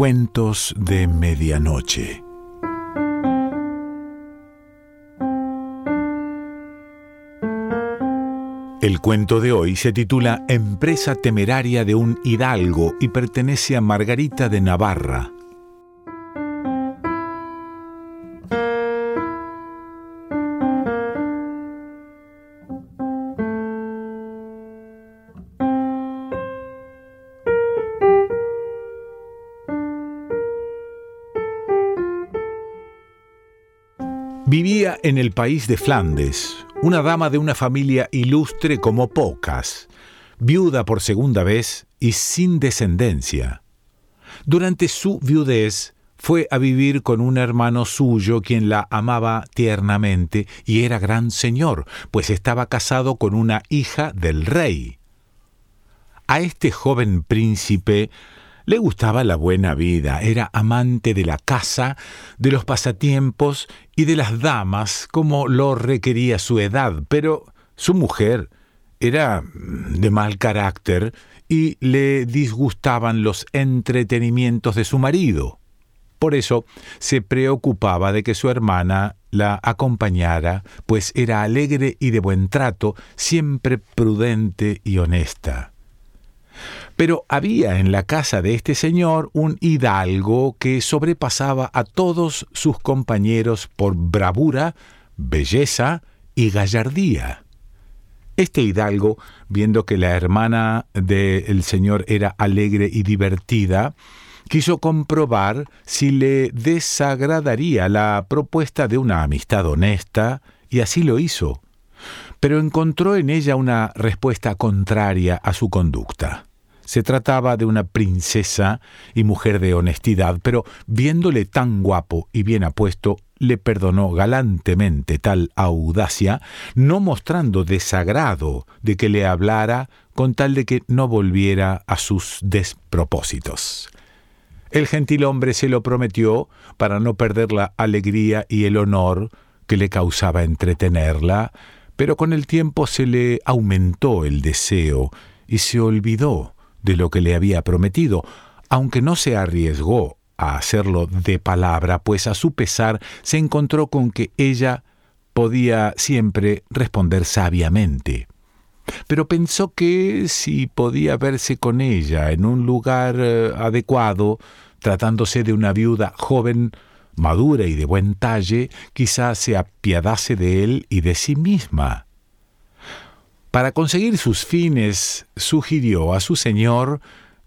Cuentos de Medianoche. El cuento de hoy se titula Empresa temeraria de un hidalgo y pertenece a Margarita de Navarra. Vivía en el país de Flandes una dama de una familia ilustre como pocas, viuda por segunda vez y sin descendencia. Durante su viudez fue a vivir con un hermano suyo quien la amaba tiernamente y era gran señor, pues estaba casado con una hija del rey. A este joven príncipe le gustaba la buena vida, era amante de la casa, de los pasatiempos y de las damas como lo requería su edad, pero su mujer era de mal carácter y le disgustaban los entretenimientos de su marido. Por eso se preocupaba de que su hermana la acompañara, pues era alegre y de buen trato, siempre prudente y honesta. Pero había en la casa de este señor un hidalgo que sobrepasaba a todos sus compañeros por bravura, belleza y gallardía. Este hidalgo, viendo que la hermana del señor era alegre y divertida, quiso comprobar si le desagradaría la propuesta de una amistad honesta, y así lo hizo. Pero encontró en ella una respuesta contraria a su conducta. Se trataba de una princesa y mujer de honestidad, pero viéndole tan guapo y bien apuesto, le perdonó galantemente tal audacia, no mostrando desagrado de que le hablara con tal de que no volviera a sus despropósitos. El gentilhombre se lo prometió para no perder la alegría y el honor que le causaba entretenerla, pero con el tiempo se le aumentó el deseo y se olvidó de lo que le había prometido, aunque no se arriesgó a hacerlo de palabra, pues a su pesar se encontró con que ella podía siempre responder sabiamente. Pero pensó que si podía verse con ella en un lugar eh, adecuado, tratándose de una viuda joven, madura y de buen talle, quizá se apiadase de él y de sí misma. Para conseguir sus fines, sugirió a su señor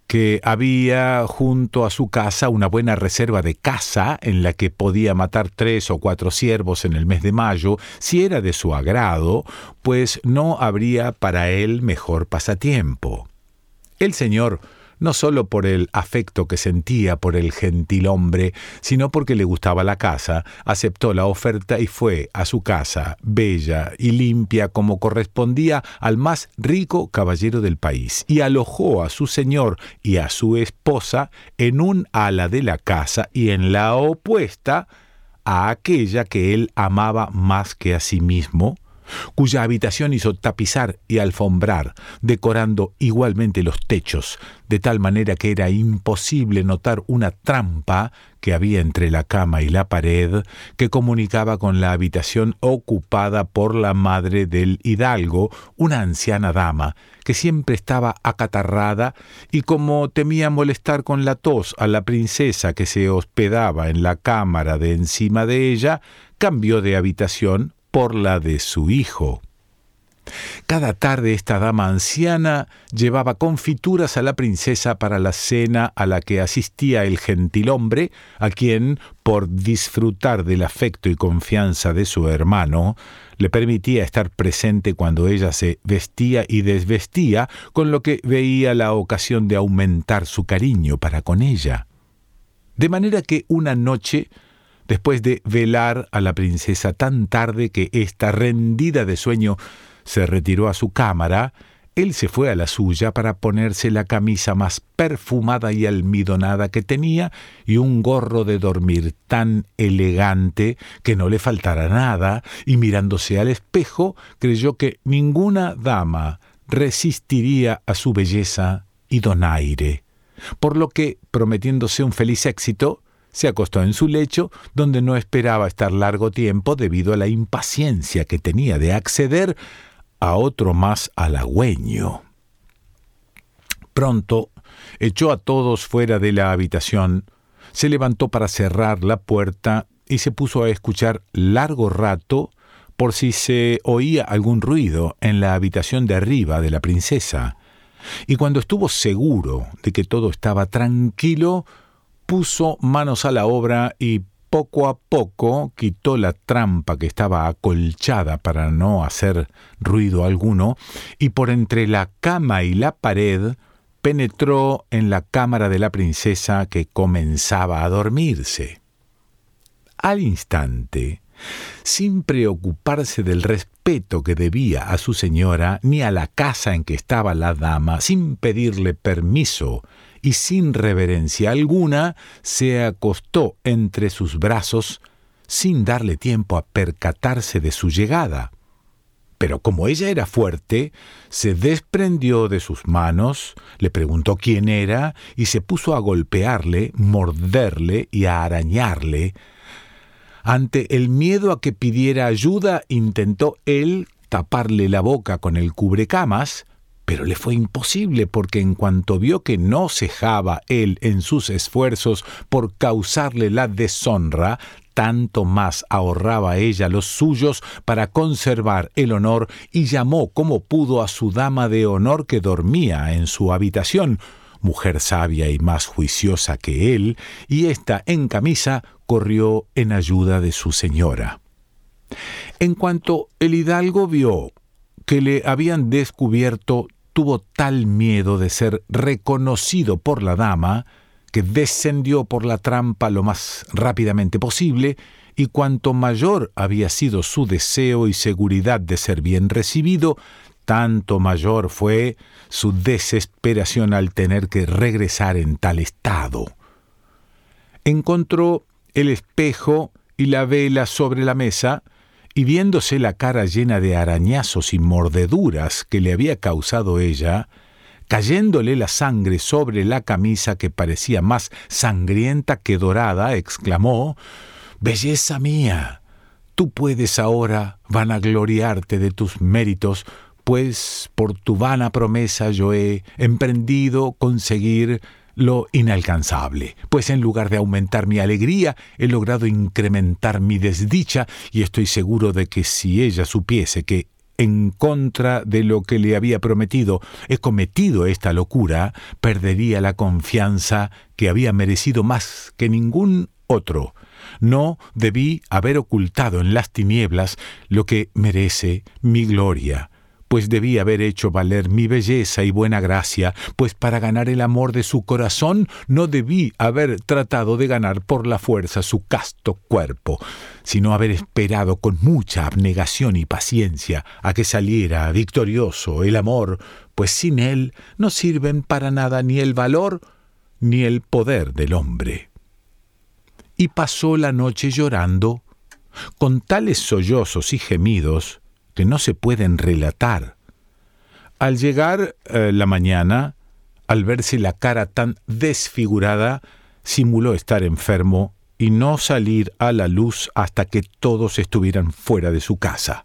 que había junto a su casa una buena reserva de caza en la que podía matar tres o cuatro ciervos en el mes de mayo, si era de su agrado, pues no habría para él mejor pasatiempo. El señor no sólo por el afecto que sentía por el gentil hombre, sino porque le gustaba la casa, aceptó la oferta y fue a su casa, bella y limpia como correspondía al más rico caballero del país, y alojó a su señor y a su esposa en un ala de la casa y en la opuesta a aquella que él amaba más que a sí mismo, cuya habitación hizo tapizar y alfombrar, decorando igualmente los techos, de tal manera que era imposible notar una trampa que había entre la cama y la pared que comunicaba con la habitación ocupada por la madre del hidalgo, una anciana dama, que siempre estaba acatarrada y como temía molestar con la tos a la princesa que se hospedaba en la cámara de encima de ella, cambió de habitación por la de su hijo. Cada tarde esta dama anciana llevaba confituras a la princesa para la cena a la que asistía el gentilhombre, a quien, por disfrutar del afecto y confianza de su hermano, le permitía estar presente cuando ella se vestía y desvestía, con lo que veía la ocasión de aumentar su cariño para con ella. De manera que una noche después de velar a la princesa tan tarde que ésta, rendida de sueño, se retiró a su cámara, él se fue a la suya para ponerse la camisa más perfumada y almidonada que tenía y un gorro de dormir tan elegante que no le faltara nada, y mirándose al espejo creyó que ninguna dama resistiría a su belleza y donaire. por lo que, prometiéndose un feliz éxito, se acostó en su lecho, donde no esperaba estar largo tiempo debido a la impaciencia que tenía de acceder a otro más halagüeño. Pronto echó a todos fuera de la habitación, se levantó para cerrar la puerta y se puso a escuchar largo rato por si se oía algún ruido en la habitación de arriba de la princesa. Y cuando estuvo seguro de que todo estaba tranquilo, puso manos a la obra y poco a poco quitó la trampa que estaba acolchada para no hacer ruido alguno, y por entre la cama y la pared penetró en la cámara de la princesa que comenzaba a dormirse. Al instante, sin preocuparse del respeto que debía a su señora ni a la casa en que estaba la dama, sin pedirle permiso y sin reverencia alguna, se acostó entre sus brazos sin darle tiempo a percatarse de su llegada pero como ella era fuerte, se desprendió de sus manos, le preguntó quién era y se puso a golpearle, morderle y a arañarle. Ante el miedo a que pidiera ayuda, intentó él taparle la boca con el cubrecamas, pero le fue imposible porque en cuanto vio que no cejaba él en sus esfuerzos por causarle la deshonra, tanto más ahorraba ella los suyos para conservar el honor y llamó como pudo a su dama de honor que dormía en su habitación, mujer sabia y más juiciosa que él, y ésta en camisa corrió en ayuda de su señora. En cuanto el hidalgo vio que le habían descubierto, tuvo tal miedo de ser reconocido por la dama, que descendió por la trampa lo más rápidamente posible, y cuanto mayor había sido su deseo y seguridad de ser bien recibido, tanto mayor fue su desesperación al tener que regresar en tal estado. Encontró el espejo y la vela sobre la mesa, y viéndose la cara llena de arañazos y mordeduras que le había causado ella, cayéndole la sangre sobre la camisa que parecía más sangrienta que dorada, exclamó Belleza mía, tú puedes ahora vanagloriarte de tus méritos, pues por tu vana promesa yo he emprendido conseguir lo inalcanzable, pues en lugar de aumentar mi alegría, he logrado incrementar mi desdicha, y estoy seguro de que si ella supiese que en contra de lo que le había prometido, he cometido esta locura, perdería la confianza que había merecido más que ningún otro. No debí haber ocultado en las tinieblas lo que merece mi gloria, pues debí haber hecho valer mi belleza y buena gracia, pues para ganar el amor de su corazón no debí haber tratado de ganar por la fuerza su casto cuerpo, sino haber esperado con mucha abnegación y paciencia a que saliera victorioso el amor, pues sin él no sirven para nada ni el valor ni el poder del hombre. Y pasó la noche llorando, con tales sollozos y gemidos, que no se pueden relatar. Al llegar eh, la mañana, al verse la cara tan desfigurada, simuló estar enfermo y no salir a la luz hasta que todos estuvieran fuera de su casa.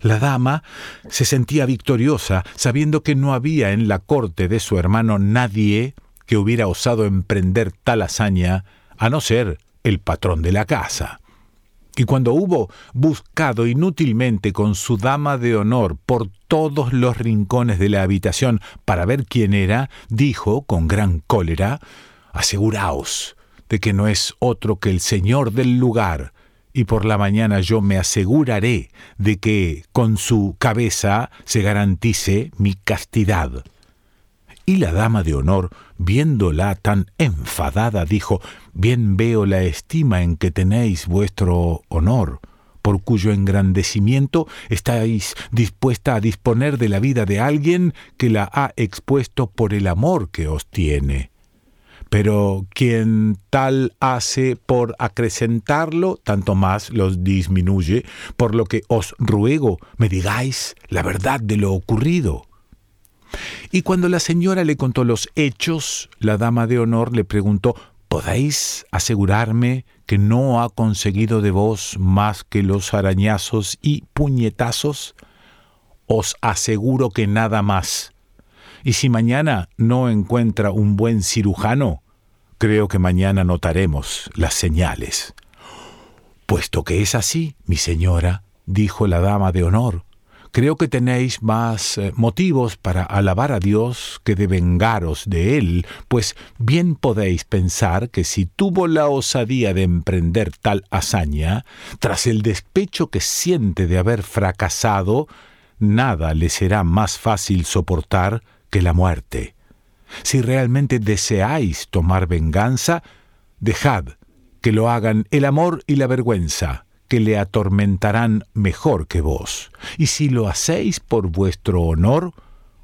La dama se sentía victoriosa, sabiendo que no había en la corte de su hermano nadie que hubiera osado emprender tal hazaña, a no ser el patrón de la casa. Y cuando hubo buscado inútilmente con su dama de honor por todos los rincones de la habitación para ver quién era, dijo con gran cólera, Aseguraos de que no es otro que el señor del lugar, y por la mañana yo me aseguraré de que con su cabeza se garantice mi castidad. Y la dama de honor, viéndola tan enfadada, dijo, Bien veo la estima en que tenéis vuestro honor, por cuyo engrandecimiento estáis dispuesta a disponer de la vida de alguien que la ha expuesto por el amor que os tiene. Pero quien tal hace por acrecentarlo, tanto más los disminuye, por lo que os ruego me digáis la verdad de lo ocurrido. Y cuando la señora le contó los hechos, la dama de honor le preguntó, ¿Podéis asegurarme que no ha conseguido de vos más que los arañazos y puñetazos? Os aseguro que nada más. Y si mañana no encuentra un buen cirujano, creo que mañana notaremos las señales. Puesto que es así, mi señora, dijo la dama de honor, creo que tenéis más eh, motivos para alabar a Dios que de vengaros de Él, pues bien podéis pensar que si tuvo la osadía de emprender tal hazaña, tras el despecho que siente de haber fracasado, nada le será más fácil soportar que la muerte. Si realmente deseáis tomar venganza, dejad que lo hagan el amor y la vergüenza, que le atormentarán mejor que vos. Y si lo hacéis por vuestro honor,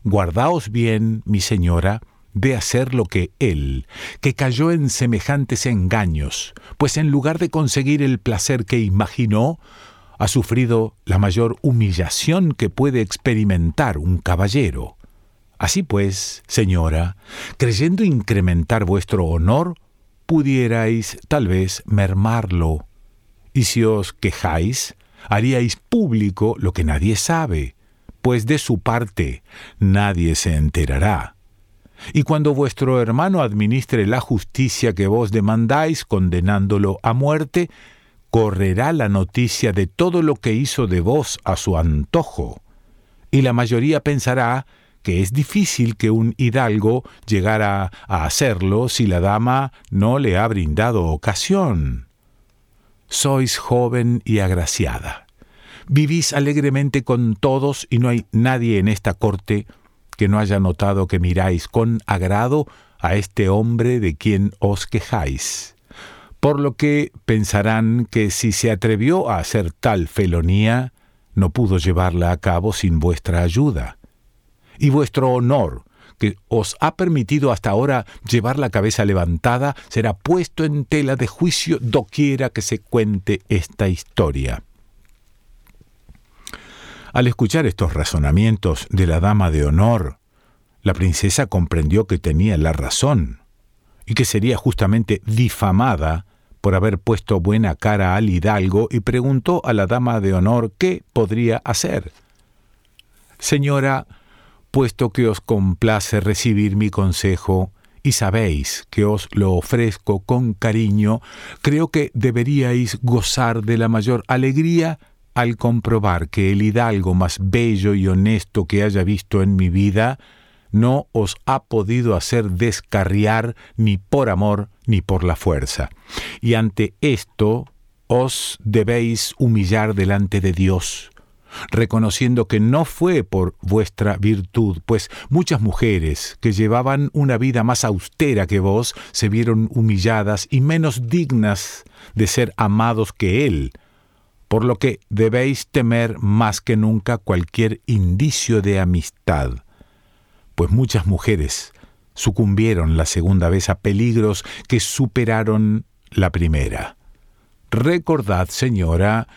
guardaos bien, mi señora, de hacer lo que él, que cayó en semejantes engaños, pues en lugar de conseguir el placer que imaginó, ha sufrido la mayor humillación que puede experimentar un caballero. Así pues, señora, creyendo incrementar vuestro honor, pudierais tal vez mermarlo y si os quejáis, haríais público lo que nadie sabe, pues de su parte nadie se enterará. Y cuando vuestro hermano administre la justicia que vos demandáis, condenándolo a muerte, correrá la noticia de todo lo que hizo de vos a su antojo. Y la mayoría pensará que es difícil que un hidalgo llegara a hacerlo si la dama no le ha brindado ocasión sois joven y agraciada. Vivís alegremente con todos y no hay nadie en esta corte que no haya notado que miráis con agrado a este hombre de quien os quejáis. Por lo que pensarán que si se atrevió a hacer tal felonía, no pudo llevarla a cabo sin vuestra ayuda. Y vuestro honor, que os ha permitido hasta ahora llevar la cabeza levantada será puesto en tela de juicio doquiera que se cuente esta historia. Al escuchar estos razonamientos de la dama de honor, la princesa comprendió que tenía la razón y que sería justamente difamada por haber puesto buena cara al hidalgo y preguntó a la dama de honor qué podría hacer. Señora, puesto que os complace recibir mi consejo y sabéis que os lo ofrezco con cariño, creo que deberíais gozar de la mayor alegría al comprobar que el hidalgo más bello y honesto que haya visto en mi vida no os ha podido hacer descarriar ni por amor ni por la fuerza. Y ante esto os debéis humillar delante de Dios, reconociendo que no fue por vuestra virtud, pues muchas mujeres que llevaban una vida más austera que vos se vieron humilladas y menos dignas de ser amados que él, por lo que debéis temer más que nunca cualquier indicio de amistad, pues muchas mujeres sucumbieron la segunda vez a peligros que superaron la primera. Recordad, señora,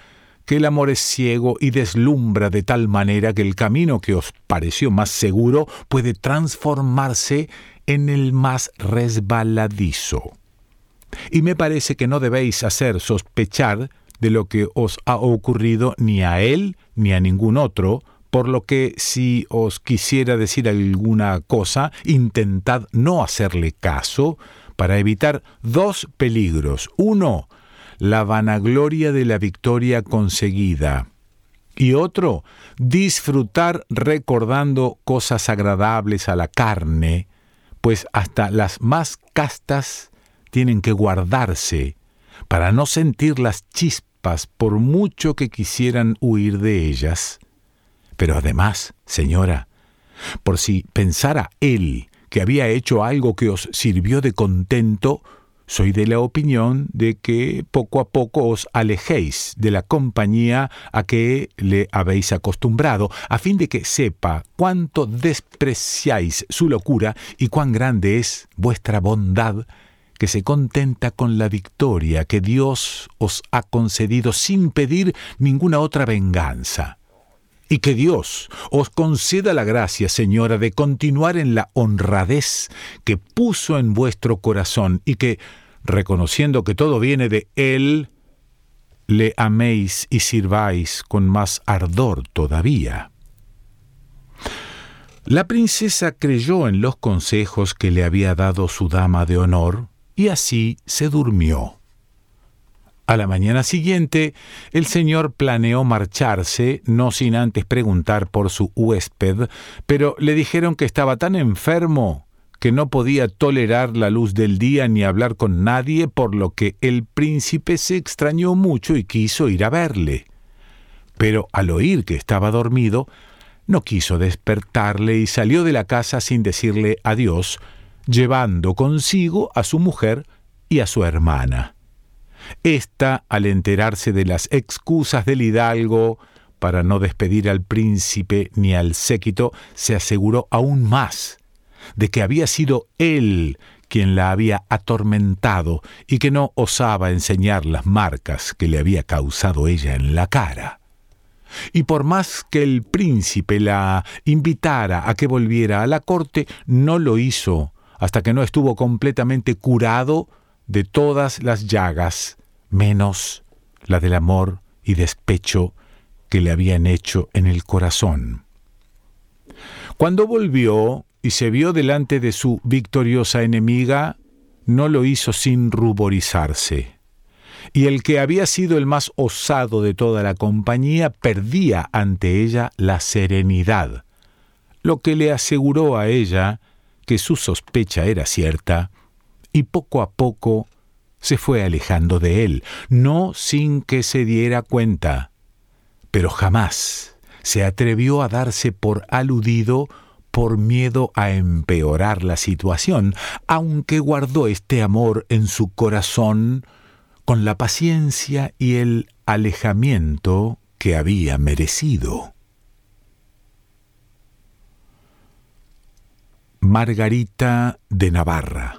que el amor es ciego y deslumbra de tal manera que el camino que os pareció más seguro puede transformarse en el más resbaladizo. Y me parece que no debéis hacer sospechar de lo que os ha ocurrido ni a él ni a ningún otro, por lo que si os quisiera decir alguna cosa, intentad no hacerle caso para evitar dos peligros. Uno, la vanagloria de la victoria conseguida. Y otro, disfrutar recordando cosas agradables a la carne, pues hasta las más castas tienen que guardarse para no sentir las chispas por mucho que quisieran huir de ellas. Pero además, señora, por si pensara él que había hecho algo que os sirvió de contento, soy de la opinión de que poco a poco os alejéis de la compañía a que le habéis acostumbrado, a fin de que sepa cuánto despreciáis su locura y cuán grande es vuestra bondad, que se contenta con la victoria que Dios os ha concedido sin pedir ninguna otra venganza. Y que Dios os conceda la gracia, señora, de continuar en la honradez que puso en vuestro corazón y que, reconociendo que todo viene de Él, le améis y sirváis con más ardor todavía. La princesa creyó en los consejos que le había dado su dama de honor y así se durmió. A la mañana siguiente, el señor planeó marcharse, no sin antes preguntar por su huésped, pero le dijeron que estaba tan enfermo que no podía tolerar la luz del día ni hablar con nadie, por lo que el príncipe se extrañó mucho y quiso ir a verle. Pero al oír que estaba dormido, no quiso despertarle y salió de la casa sin decirle adiós, llevando consigo a su mujer y a su hermana. Esta, al enterarse de las excusas del hidalgo para no despedir al príncipe ni al séquito, se aseguró aún más de que había sido él quien la había atormentado y que no osaba enseñar las marcas que le había causado ella en la cara. Y por más que el príncipe la invitara a que volviera a la corte, no lo hizo hasta que no estuvo completamente curado de todas las llagas, menos la del amor y despecho que le habían hecho en el corazón. Cuando volvió y se vio delante de su victoriosa enemiga, no lo hizo sin ruborizarse. Y el que había sido el más osado de toda la compañía perdía ante ella la serenidad, lo que le aseguró a ella que su sospecha era cierta y poco a poco se fue alejando de él, no sin que se diera cuenta, pero jamás se atrevió a darse por aludido por miedo a empeorar la situación, aunque guardó este amor en su corazón con la paciencia y el alejamiento que había merecido. Margarita de Navarra